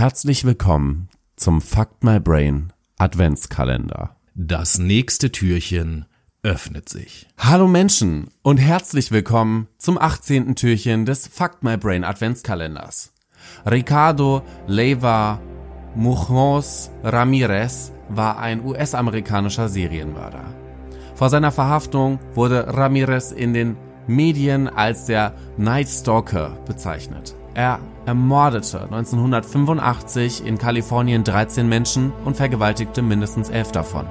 Herzlich willkommen zum Fuck My Brain Adventskalender. Das nächste Türchen öffnet sich. Hallo Menschen und herzlich willkommen zum 18. Türchen des Fuck My Brain Adventskalenders. Ricardo Leiva Mujoz Ramirez war ein US-amerikanischer Serienmörder. Vor seiner Verhaftung wurde Ramirez in den Medien als der Night Stalker bezeichnet. Er ermordete 1985 in Kalifornien 13 Menschen und vergewaltigte mindestens 11 davon.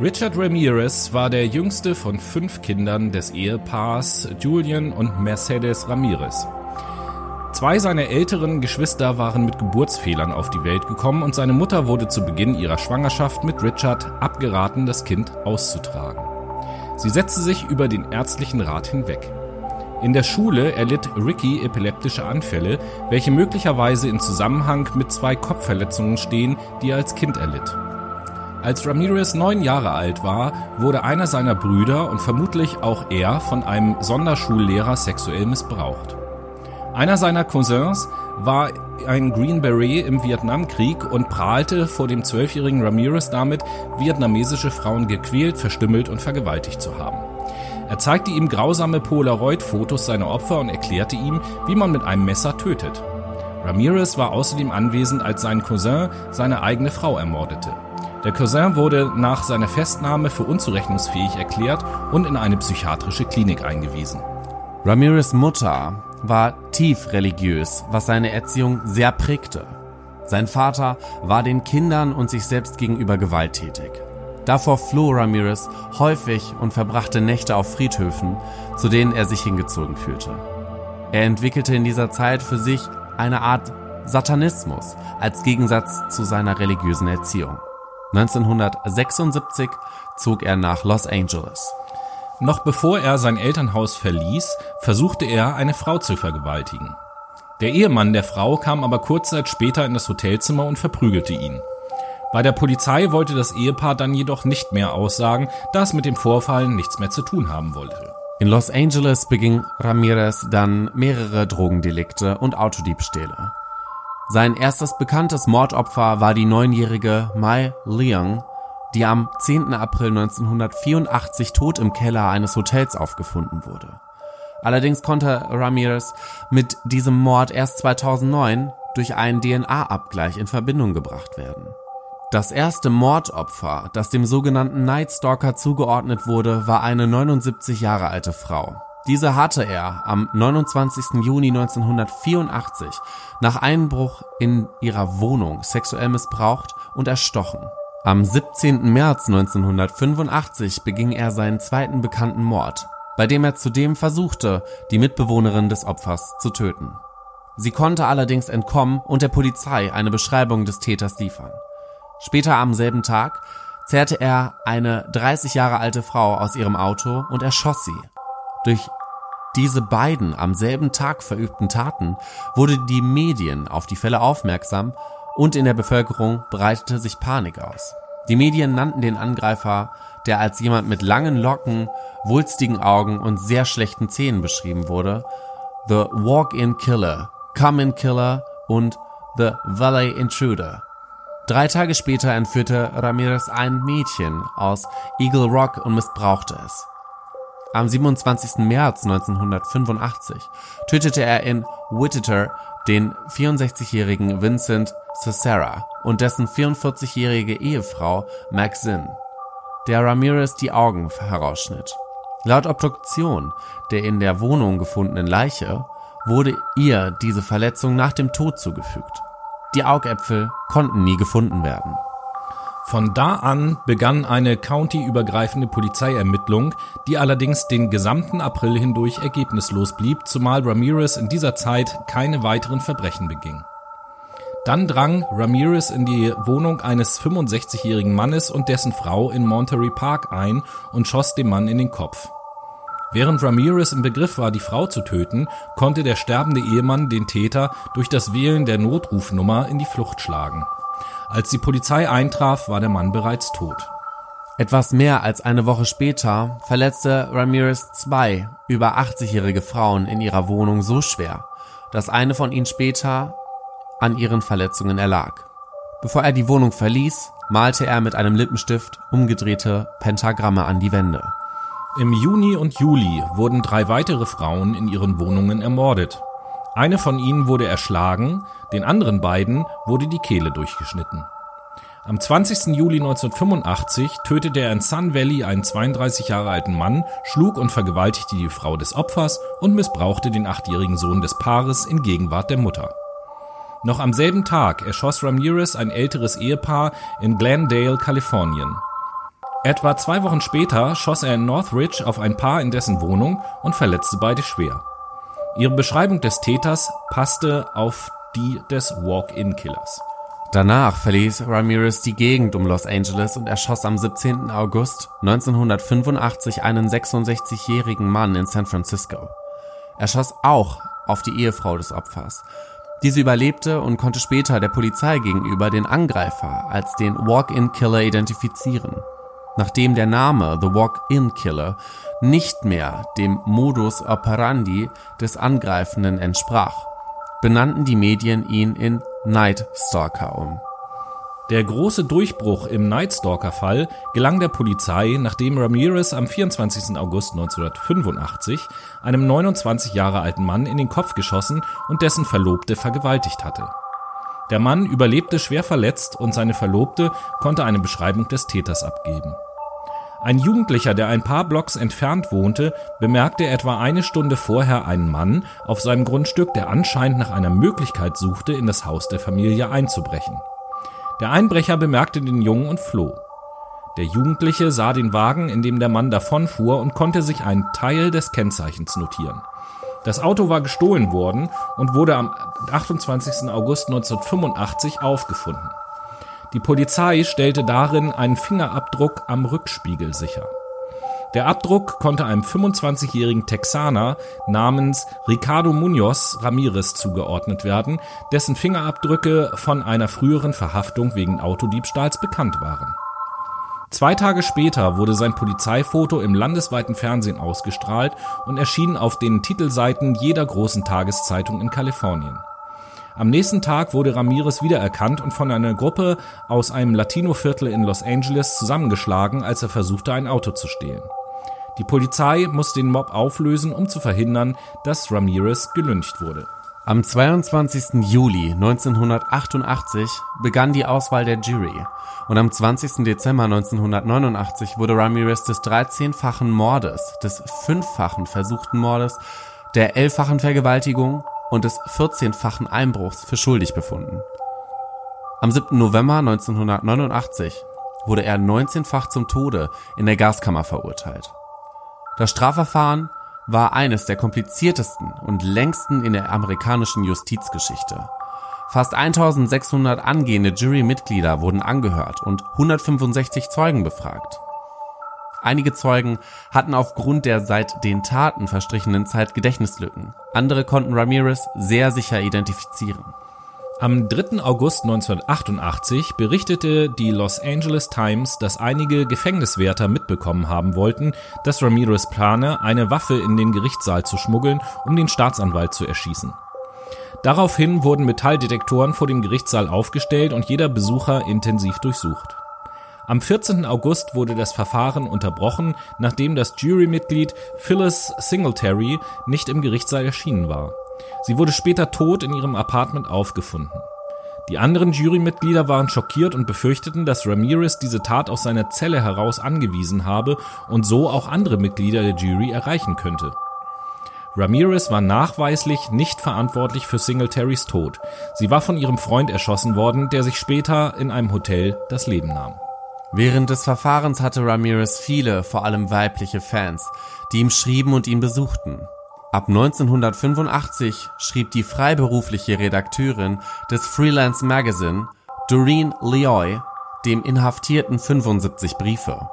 Richard Ramirez war der jüngste von fünf Kindern des Ehepaars Julian und Mercedes Ramirez. Zwei seiner älteren Geschwister waren mit Geburtsfehlern auf die Welt gekommen und seine Mutter wurde zu Beginn ihrer Schwangerschaft mit Richard abgeraten, das Kind auszutragen. Sie setzte sich über den ärztlichen Rat hinweg. In der Schule erlitt Ricky epileptische Anfälle, welche möglicherweise in Zusammenhang mit zwei Kopfverletzungen stehen, die er als Kind erlitt. Als Ramirez neun Jahre alt war, wurde einer seiner Brüder und vermutlich auch er von einem Sonderschullehrer sexuell missbraucht. Einer seiner Cousins war ein Green Beret im Vietnamkrieg und prahlte vor dem zwölfjährigen Ramirez damit, vietnamesische Frauen gequält, verstümmelt und vergewaltigt zu haben. Er zeigte ihm grausame Polaroid-Fotos seiner Opfer und erklärte ihm, wie man mit einem Messer tötet. Ramirez war außerdem anwesend, als sein Cousin seine eigene Frau ermordete. Der Cousin wurde nach seiner Festnahme für unzurechnungsfähig erklärt und in eine psychiatrische Klinik eingewiesen. Ramirez Mutter war tief religiös, was seine Erziehung sehr prägte. Sein Vater war den Kindern und sich selbst gegenüber gewalttätig. Davor floh Ramirez häufig und verbrachte Nächte auf Friedhöfen, zu denen er sich hingezogen fühlte. Er entwickelte in dieser Zeit für sich eine Art Satanismus als Gegensatz zu seiner religiösen Erziehung. 1976 zog er nach Los Angeles. Noch bevor er sein Elternhaus verließ, versuchte er, eine Frau zu vergewaltigen. Der Ehemann der Frau kam aber kurz Zeit später in das Hotelzimmer und verprügelte ihn. Bei der Polizei wollte das Ehepaar dann jedoch nicht mehr aussagen, da es mit dem Vorfall nichts mehr zu tun haben wollte. In Los Angeles beging Ramirez dann mehrere Drogendelikte und Autodiebstähle. Sein erstes bekanntes Mordopfer war die neunjährige Mai Leung, die am 10. April 1984 tot im Keller eines Hotels aufgefunden wurde. Allerdings konnte Ramirez mit diesem Mord erst 2009 durch einen DNA-Abgleich in Verbindung gebracht werden. Das erste Mordopfer, das dem sogenannten Night Stalker zugeordnet wurde, war eine 79 Jahre alte Frau. Diese hatte er am 29. Juni 1984 nach Einbruch in ihrer Wohnung sexuell missbraucht und erstochen. Am 17. März 1985 beging er seinen zweiten bekannten Mord, bei dem er zudem versuchte, die Mitbewohnerin des Opfers zu töten. Sie konnte allerdings entkommen und der Polizei eine Beschreibung des Täters liefern. Später am selben Tag zerrte er eine 30 Jahre alte Frau aus ihrem Auto und erschoss sie. Durch diese beiden am selben Tag verübten Taten wurde die Medien auf die Fälle aufmerksam und in der Bevölkerung breitete sich Panik aus. Die Medien nannten den Angreifer, der als jemand mit langen Locken, wulstigen Augen und sehr schlechten Zähnen beschrieben wurde, The Walk-in Killer, Come-in Killer und The Valley Intruder. Drei Tage später entführte Ramirez ein Mädchen aus Eagle Rock und missbrauchte es. Am 27. März 1985 tötete er in Wittiter den 64-jährigen Vincent Cesara und dessen 44-jährige Ehefrau Maxine, der Ramirez die Augen herausschnitt. Laut Obduktion der in der Wohnung gefundenen Leiche wurde ihr diese Verletzung nach dem Tod zugefügt. Die Augäpfel konnten nie gefunden werden. Von da an begann eine countyübergreifende Polizeiermittlung, die allerdings den gesamten April hindurch ergebnislos blieb, zumal Ramirez in dieser Zeit keine weiteren Verbrechen beging. Dann drang Ramirez in die Wohnung eines 65-jährigen Mannes und dessen Frau in Monterey Park ein und schoss dem Mann in den Kopf. Während Ramirez im Begriff war, die Frau zu töten, konnte der sterbende Ehemann den Täter durch das Wählen der Notrufnummer in die Flucht schlagen. Als die Polizei eintraf, war der Mann bereits tot. Etwas mehr als eine Woche später verletzte Ramirez zwei über 80-jährige Frauen in ihrer Wohnung so schwer, dass eine von ihnen später an ihren Verletzungen erlag. Bevor er die Wohnung verließ, malte er mit einem Lippenstift umgedrehte Pentagramme an die Wände. Im Juni und Juli wurden drei weitere Frauen in ihren Wohnungen ermordet. Eine von ihnen wurde erschlagen, den anderen beiden wurde die Kehle durchgeschnitten. Am 20. Juli 1985 tötete er in Sun Valley einen 32 Jahre alten Mann, schlug und vergewaltigte die Frau des Opfers und missbrauchte den achtjährigen Sohn des Paares in Gegenwart der Mutter. Noch am selben Tag erschoss Ramirez ein älteres Ehepaar in Glendale, Kalifornien. Etwa zwei Wochen später schoss er in Northridge auf ein Paar in dessen Wohnung und verletzte beide schwer. Ihre Beschreibung des Täters passte auf die des Walk-in-Killers. Danach verließ Ramirez die Gegend um Los Angeles und erschoss am 17. August 1985 einen 66-jährigen Mann in San Francisco. Er schoss auch auf die Ehefrau des Opfers. Diese überlebte und konnte später der Polizei gegenüber den Angreifer als den Walk-in-Killer identifizieren. Nachdem der Name The Walk-in-Killer nicht mehr dem Modus operandi des Angreifenden entsprach, benannten die Medien ihn in Night Stalker um. Der große Durchbruch im Night Stalker-Fall gelang der Polizei, nachdem Ramirez am 24. August 1985 einem 29 Jahre alten Mann in den Kopf geschossen und dessen Verlobte vergewaltigt hatte. Der Mann überlebte schwer verletzt und seine Verlobte konnte eine Beschreibung des Täters abgeben. Ein Jugendlicher, der ein paar Blocks entfernt wohnte, bemerkte etwa eine Stunde vorher einen Mann auf seinem Grundstück, der anscheinend nach einer Möglichkeit suchte, in das Haus der Familie einzubrechen. Der Einbrecher bemerkte den Jungen und floh. Der Jugendliche sah den Wagen, in dem der Mann davonfuhr und konnte sich einen Teil des Kennzeichens notieren. Das Auto war gestohlen worden und wurde am 28. August 1985 aufgefunden. Die Polizei stellte darin einen Fingerabdruck am Rückspiegel sicher. Der Abdruck konnte einem 25-jährigen Texaner namens Ricardo Munoz Ramirez zugeordnet werden, dessen Fingerabdrücke von einer früheren Verhaftung wegen Autodiebstahls bekannt waren. Zwei Tage später wurde sein Polizeifoto im landesweiten Fernsehen ausgestrahlt und erschien auf den Titelseiten jeder großen Tageszeitung in Kalifornien. Am nächsten Tag wurde Ramirez wiedererkannt und von einer Gruppe aus einem Latino-Viertel in Los Angeles zusammengeschlagen, als er versuchte, ein Auto zu stehlen. Die Polizei musste den Mob auflösen, um zu verhindern, dass Ramirez gelyncht wurde. Am 22. Juli 1988 begann die Auswahl der Jury und am 20. Dezember 1989 wurde Ramirez des 13-fachen Mordes, des fünffachen versuchten Mordes, der elffachen Vergewaltigung und des 14-fachen Einbruchs für schuldig befunden. Am 7. November 1989 wurde er 19-fach zum Tode in der Gaskammer verurteilt. Das Strafverfahren war eines der kompliziertesten und längsten in der amerikanischen Justizgeschichte. Fast 1600 angehende Jurymitglieder wurden angehört und 165 Zeugen befragt. Einige Zeugen hatten aufgrund der seit den Taten verstrichenen Zeit Gedächtnislücken. Andere konnten Ramirez sehr sicher identifizieren. Am 3. August 1988 berichtete die Los Angeles Times, dass einige Gefängniswärter mitbekommen haben wollten, dass Ramirez plane, eine Waffe in den Gerichtssaal zu schmuggeln, um den Staatsanwalt zu erschießen. Daraufhin wurden Metalldetektoren vor dem Gerichtssaal aufgestellt und jeder Besucher intensiv durchsucht. Am 14. August wurde das Verfahren unterbrochen, nachdem das Jurymitglied Phyllis Singletary nicht im Gerichtssaal erschienen war. Sie wurde später tot in ihrem Apartment aufgefunden. Die anderen Jurymitglieder waren schockiert und befürchteten, dass Ramirez diese Tat aus seiner Zelle heraus angewiesen habe und so auch andere Mitglieder der Jury erreichen könnte. Ramirez war nachweislich nicht verantwortlich für Singletarys Tod. Sie war von ihrem Freund erschossen worden, der sich später in einem Hotel das Leben nahm. Während des Verfahrens hatte Ramirez viele, vor allem weibliche Fans, die ihm schrieben und ihn besuchten. Ab 1985 schrieb die freiberufliche Redakteurin des Freelance Magazine, Doreen Leoy, dem Inhaftierten 75 Briefe.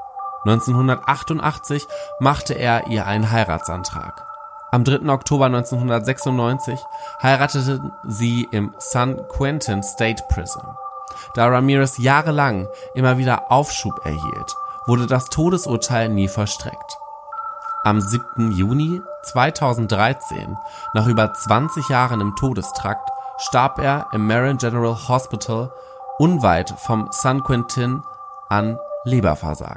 1988 machte er ihr einen Heiratsantrag. Am 3. Oktober 1996 heirateten sie im San Quentin State Prison. Da Ramirez jahrelang immer wieder Aufschub erhielt, wurde das Todesurteil nie vollstreckt. Am 7. Juni 2013, nach über 20 Jahren im Todestrakt, starb er im Marin General Hospital unweit vom San Quentin an Leberversagen